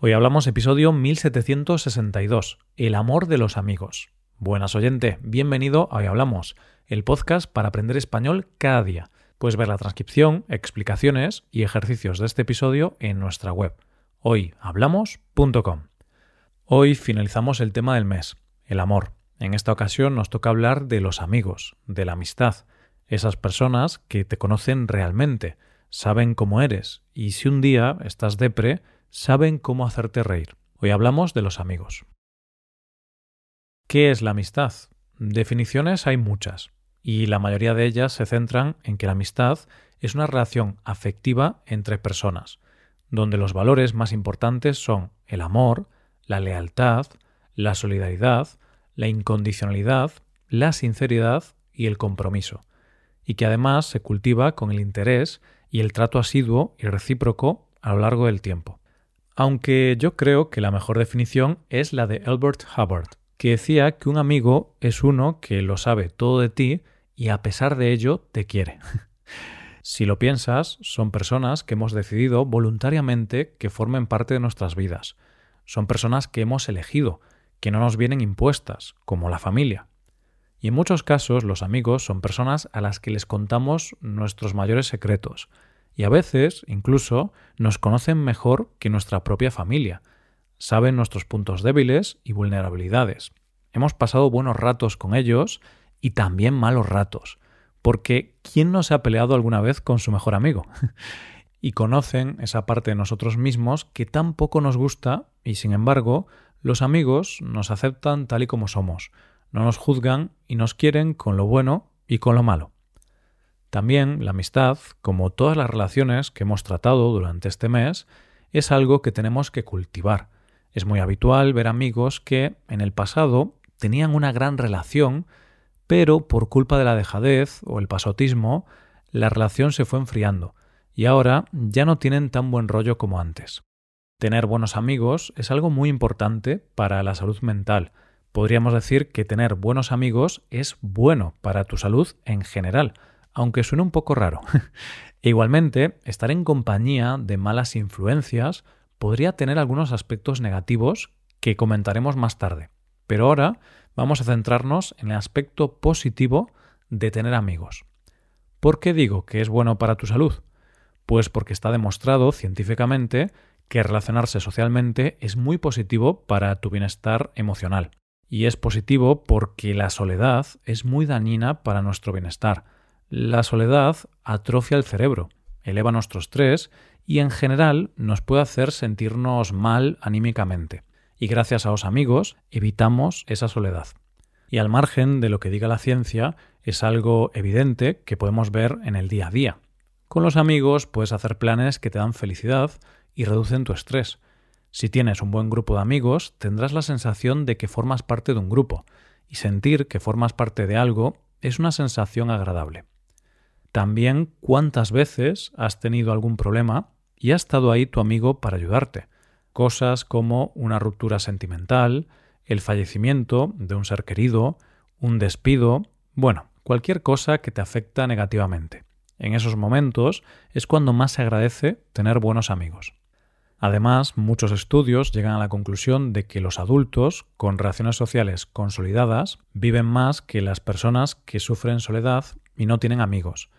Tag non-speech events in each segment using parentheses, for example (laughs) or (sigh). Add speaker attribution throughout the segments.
Speaker 1: Hoy hablamos episodio 1762, El amor de los amigos. Buenas oyente, bienvenido a Hoy Hablamos, el podcast para aprender español cada día. Puedes ver la transcripción, explicaciones y ejercicios de este episodio en nuestra web, hoyhablamos.com. Hoy finalizamos el tema del mes, el amor. En esta ocasión nos toca hablar de los amigos, de la amistad, esas personas que te conocen realmente, saben cómo eres y si un día estás depre, saben cómo hacerte reír. Hoy hablamos de los amigos. ¿Qué es la amistad? Definiciones hay muchas, y la mayoría de ellas se centran en que la amistad es una relación afectiva entre personas, donde los valores más importantes son el amor, la lealtad, la solidaridad, la incondicionalidad, la sinceridad y el compromiso, y que además se cultiva con el interés y el trato asiduo y recíproco a lo largo del tiempo aunque yo creo que la mejor definición es la de Albert Hubbard, que decía que un amigo es uno que lo sabe todo de ti y a pesar de ello te quiere. (laughs) si lo piensas, son personas que hemos decidido voluntariamente que formen parte de nuestras vidas. Son personas que hemos elegido, que no nos vienen impuestas, como la familia. Y en muchos casos los amigos son personas a las que les contamos nuestros mayores secretos, y a veces, incluso, nos conocen mejor que nuestra propia familia. Saben nuestros puntos débiles y vulnerabilidades. Hemos pasado buenos ratos con ellos y también malos ratos. Porque ¿quién no se ha peleado alguna vez con su mejor amigo? (laughs) y conocen esa parte de nosotros mismos que tan poco nos gusta y sin embargo los amigos nos aceptan tal y como somos, no nos juzgan y nos quieren con lo bueno y con lo malo. También la amistad, como todas las relaciones que hemos tratado durante este mes, es algo que tenemos que cultivar. Es muy habitual ver amigos que en el pasado tenían una gran relación, pero por culpa de la dejadez o el pasotismo, la relación se fue enfriando y ahora ya no tienen tan buen rollo como antes. Tener buenos amigos es algo muy importante para la salud mental. Podríamos decir que tener buenos amigos es bueno para tu salud en general, aunque suene un poco raro. (laughs) e igualmente, estar en compañía de malas influencias podría tener algunos aspectos negativos que comentaremos más tarde. Pero ahora vamos a centrarnos en el aspecto positivo de tener amigos. ¿Por qué digo que es bueno para tu salud? Pues porque está demostrado científicamente que relacionarse socialmente es muy positivo para tu bienestar emocional. Y es positivo porque la soledad es muy dañina para nuestro bienestar la soledad atrofia el cerebro, eleva nuestro estrés y en general nos puede hacer sentirnos mal anímicamente. Y gracias a los amigos evitamos esa soledad. Y al margen de lo que diga la ciencia, es algo evidente que podemos ver en el día a día. Con los amigos puedes hacer planes que te dan felicidad y reducen tu estrés. Si tienes un buen grupo de amigos, tendrás la sensación de que formas parte de un grupo, y sentir que formas parte de algo es una sensación agradable. También cuántas veces has tenido algún problema y ha estado ahí tu amigo para ayudarte. Cosas como una ruptura sentimental, el fallecimiento de un ser querido, un despido, bueno, cualquier cosa que te afecta negativamente. En esos momentos es cuando más se agradece tener buenos amigos. Además, muchos estudios llegan a la conclusión de que los adultos con relaciones sociales consolidadas viven más que las personas que sufren soledad y no tienen amigos,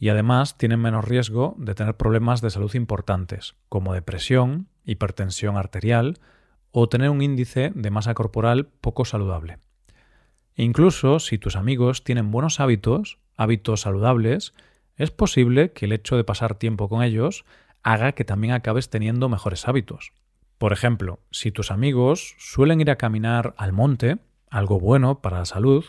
Speaker 1: y además tienen menos riesgo de tener problemas de salud importantes, como depresión, hipertensión arterial o tener un índice de masa corporal poco saludable. E incluso si tus amigos tienen buenos hábitos, hábitos saludables, es posible que el hecho de pasar tiempo con ellos haga que también acabes teniendo mejores hábitos. Por ejemplo, si tus amigos suelen ir a caminar al monte, algo bueno para la salud,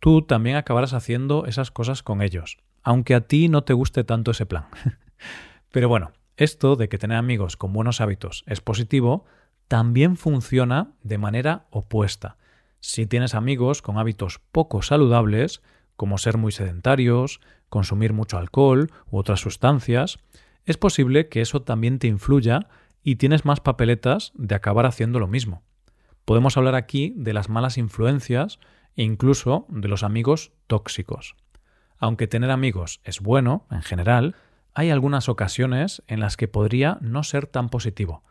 Speaker 1: tú también acabarás haciendo esas cosas con ellos aunque a ti no te guste tanto ese plan. (laughs) Pero bueno, esto de que tener amigos con buenos hábitos es positivo, también funciona de manera opuesta. Si tienes amigos con hábitos poco saludables, como ser muy sedentarios, consumir mucho alcohol u otras sustancias, es posible que eso también te influya y tienes más papeletas de acabar haciendo lo mismo. Podemos hablar aquí de las malas influencias e incluso de los amigos tóxicos. Aunque tener amigos es bueno, en general, hay algunas ocasiones en las que podría no ser tan positivo.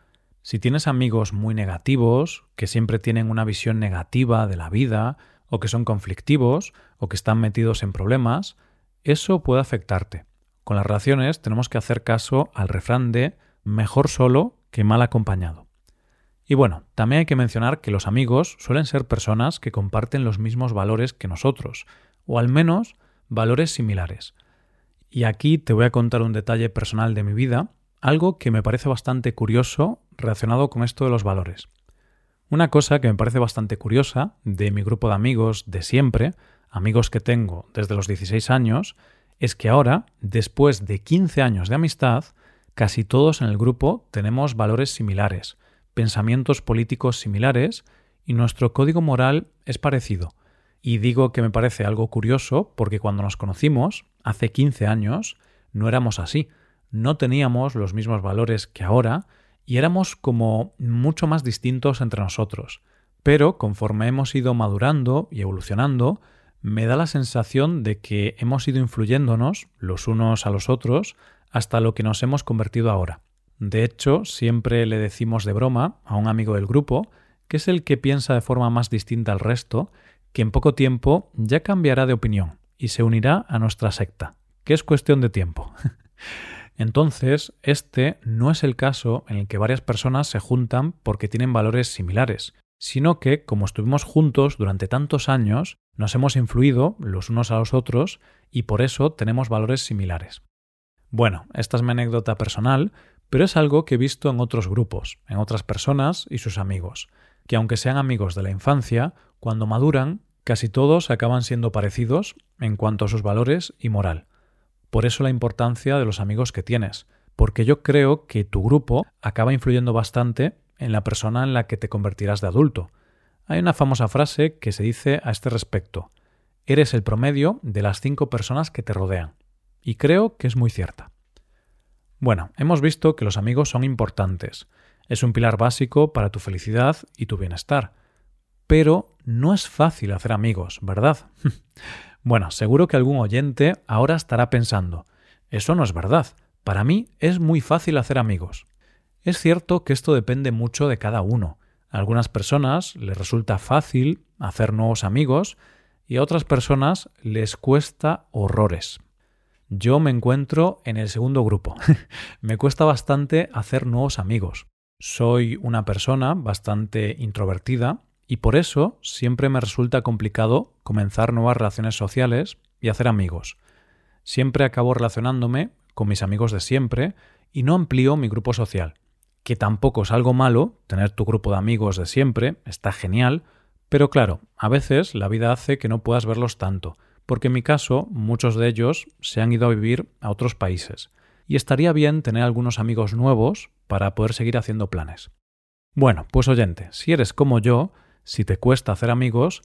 Speaker 1: Si tienes amigos muy negativos, que siempre tienen una visión negativa de la vida, o que son conflictivos, o que están metidos en problemas, eso puede afectarte. Con las relaciones tenemos que hacer caso al refrán de mejor solo que mal acompañado. Y bueno, también hay que mencionar que los amigos suelen ser personas que comparten los mismos valores que nosotros, o al menos valores similares. Y aquí te voy a contar un detalle personal de mi vida, algo que me parece bastante curioso relacionado con esto de los valores. Una cosa que me parece bastante curiosa de mi grupo de amigos de siempre, amigos que tengo desde los 16 años, es que ahora, después de 15 años de amistad, casi todos en el grupo tenemos valores similares, pensamientos políticos similares y nuestro código moral es parecido. Y digo que me parece algo curioso porque cuando nos conocimos, hace 15 años, no éramos así, no teníamos los mismos valores que ahora y éramos como mucho más distintos entre nosotros. Pero conforme hemos ido madurando y evolucionando, me da la sensación de que hemos ido influyéndonos los unos a los otros hasta lo que nos hemos convertido ahora. De hecho, siempre le decimos de broma a un amigo del grupo, que es el que piensa de forma más distinta al resto, que en poco tiempo ya cambiará de opinión y se unirá a nuestra secta, que es cuestión de tiempo. (laughs) Entonces, este no es el caso en el que varias personas se juntan porque tienen valores similares, sino que, como estuvimos juntos durante tantos años, nos hemos influido los unos a los otros y por eso tenemos valores similares. Bueno, esta es mi anécdota personal, pero es algo que he visto en otros grupos, en otras personas y sus amigos, que aunque sean amigos de la infancia, cuando maduran, casi todos acaban siendo parecidos en cuanto a sus valores y moral. Por eso la importancia de los amigos que tienes, porque yo creo que tu grupo acaba influyendo bastante en la persona en la que te convertirás de adulto. Hay una famosa frase que se dice a este respecto. Eres el promedio de las cinco personas que te rodean. Y creo que es muy cierta. Bueno, hemos visto que los amigos son importantes. Es un pilar básico para tu felicidad y tu bienestar. Pero no es fácil hacer amigos, ¿verdad? (laughs) Bueno, seguro que algún oyente ahora estará pensando, eso no es verdad, para mí es muy fácil hacer amigos. Es cierto que esto depende mucho de cada uno. A algunas personas les resulta fácil hacer nuevos amigos y a otras personas les cuesta horrores. Yo me encuentro en el segundo grupo. (laughs) me cuesta bastante hacer nuevos amigos. Soy una persona bastante introvertida y por eso siempre me resulta complicado comenzar nuevas relaciones sociales y hacer amigos. Siempre acabo relacionándome con mis amigos de siempre y no amplío mi grupo social, que tampoco es algo malo, tener tu grupo de amigos de siempre está genial, pero claro, a veces la vida hace que no puedas verlos tanto, porque en mi caso muchos de ellos se han ido a vivir a otros países, y estaría bien tener algunos amigos nuevos para poder seguir haciendo planes. Bueno, pues oyente, si eres como yo, si te cuesta hacer amigos,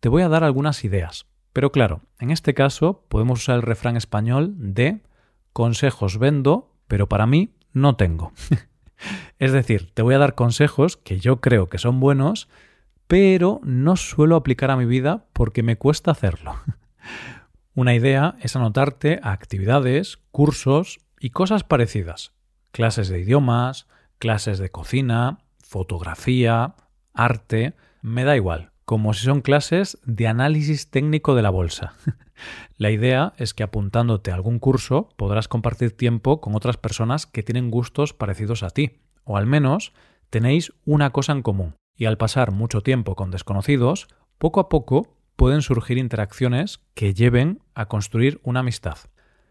Speaker 1: te voy a dar algunas ideas. Pero claro, en este caso podemos usar el refrán español de consejos vendo, pero para mí no tengo. (laughs) es decir, te voy a dar consejos que yo creo que son buenos, pero no suelo aplicar a mi vida porque me cuesta hacerlo. (laughs) Una idea es anotarte a actividades, cursos y cosas parecidas. Clases de idiomas, clases de cocina, fotografía, arte, me da igual, como si son clases de análisis técnico de la bolsa. (laughs) la idea es que apuntándote a algún curso podrás compartir tiempo con otras personas que tienen gustos parecidos a ti, o al menos tenéis una cosa en común, y al pasar mucho tiempo con desconocidos, poco a poco pueden surgir interacciones que lleven a construir una amistad.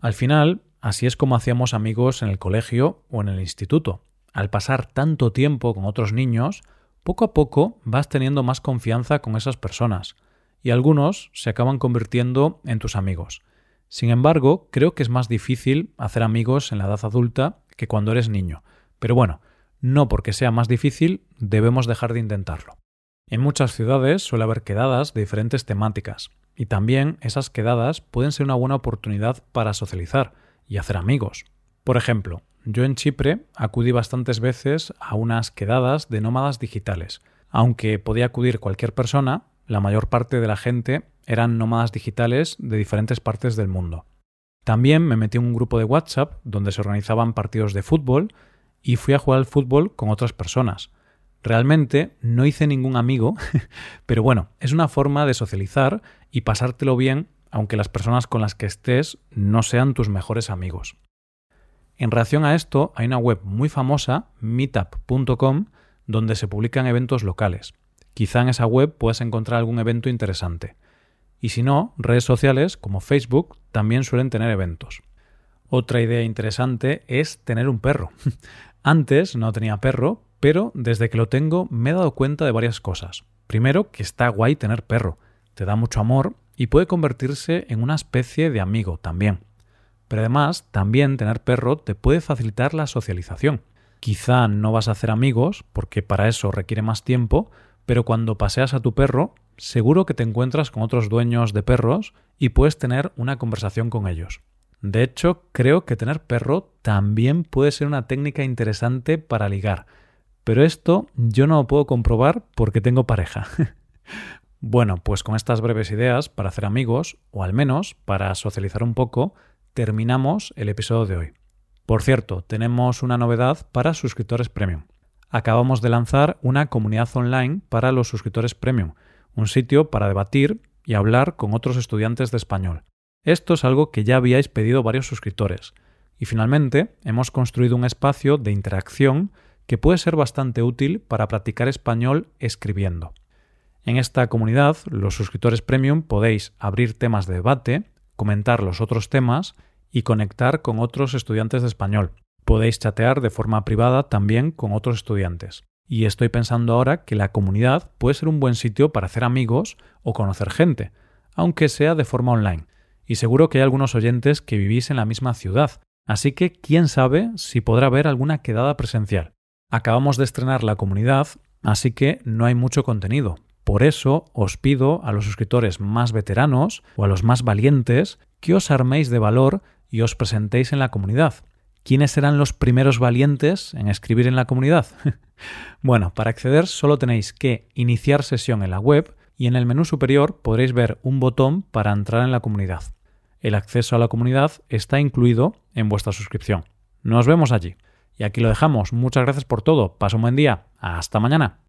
Speaker 1: Al final, así es como hacíamos amigos en el colegio o en el instituto. Al pasar tanto tiempo con otros niños, poco a poco vas teniendo más confianza con esas personas y algunos se acaban convirtiendo en tus amigos. Sin embargo, creo que es más difícil hacer amigos en la edad adulta que cuando eres niño. Pero bueno, no porque sea más difícil debemos dejar de intentarlo. En muchas ciudades suele haber quedadas de diferentes temáticas, y también esas quedadas pueden ser una buena oportunidad para socializar y hacer amigos. Por ejemplo, yo en Chipre acudí bastantes veces a unas quedadas de nómadas digitales. Aunque podía acudir cualquier persona, la mayor parte de la gente eran nómadas digitales de diferentes partes del mundo. También me metí en un grupo de WhatsApp donde se organizaban partidos de fútbol y fui a jugar al fútbol con otras personas. Realmente no hice ningún amigo, (laughs) pero bueno, es una forma de socializar y pasártelo bien aunque las personas con las que estés no sean tus mejores amigos. En relación a esto, hay una web muy famosa, meetup.com, donde se publican eventos locales. Quizá en esa web puedas encontrar algún evento interesante. Y si no, redes sociales como Facebook también suelen tener eventos. Otra idea interesante es tener un perro. (laughs) Antes no tenía perro, pero desde que lo tengo me he dado cuenta de varias cosas. Primero, que está guay tener perro. Te da mucho amor y puede convertirse en una especie de amigo también. Pero además, también tener perro te puede facilitar la socialización. Quizá no vas a hacer amigos, porque para eso requiere más tiempo, pero cuando paseas a tu perro, seguro que te encuentras con otros dueños de perros y puedes tener una conversación con ellos. De hecho, creo que tener perro también puede ser una técnica interesante para ligar. Pero esto yo no lo puedo comprobar porque tengo pareja. (laughs) bueno, pues con estas breves ideas para hacer amigos, o al menos para socializar un poco, terminamos el episodio de hoy. Por cierto, tenemos una novedad para suscriptores premium. Acabamos de lanzar una comunidad online para los suscriptores premium, un sitio para debatir y hablar con otros estudiantes de español. Esto es algo que ya habíais pedido varios suscriptores. Y finalmente hemos construido un espacio de interacción que puede ser bastante útil para practicar español escribiendo. En esta comunidad, los suscriptores premium podéis abrir temas de debate, comentar los otros temas y conectar con otros estudiantes de español. Podéis chatear de forma privada también con otros estudiantes. Y estoy pensando ahora que la comunidad puede ser un buen sitio para hacer amigos o conocer gente, aunque sea de forma online y seguro que hay algunos oyentes que vivís en la misma ciudad, así que quién sabe si podrá haber alguna quedada presencial. Acabamos de estrenar la comunidad, así que no hay mucho contenido. Por eso os pido a los suscriptores más veteranos o a los más valientes que os arméis de valor y os presentéis en la comunidad. ¿Quiénes serán los primeros valientes en escribir en la comunidad? (laughs) bueno, para acceder solo tenéis que iniciar sesión en la web y en el menú superior podréis ver un botón para entrar en la comunidad. El acceso a la comunidad está incluido en vuestra suscripción. Nos vemos allí. Y aquí lo dejamos. Muchas gracias por todo. Pasa un buen día. Hasta mañana.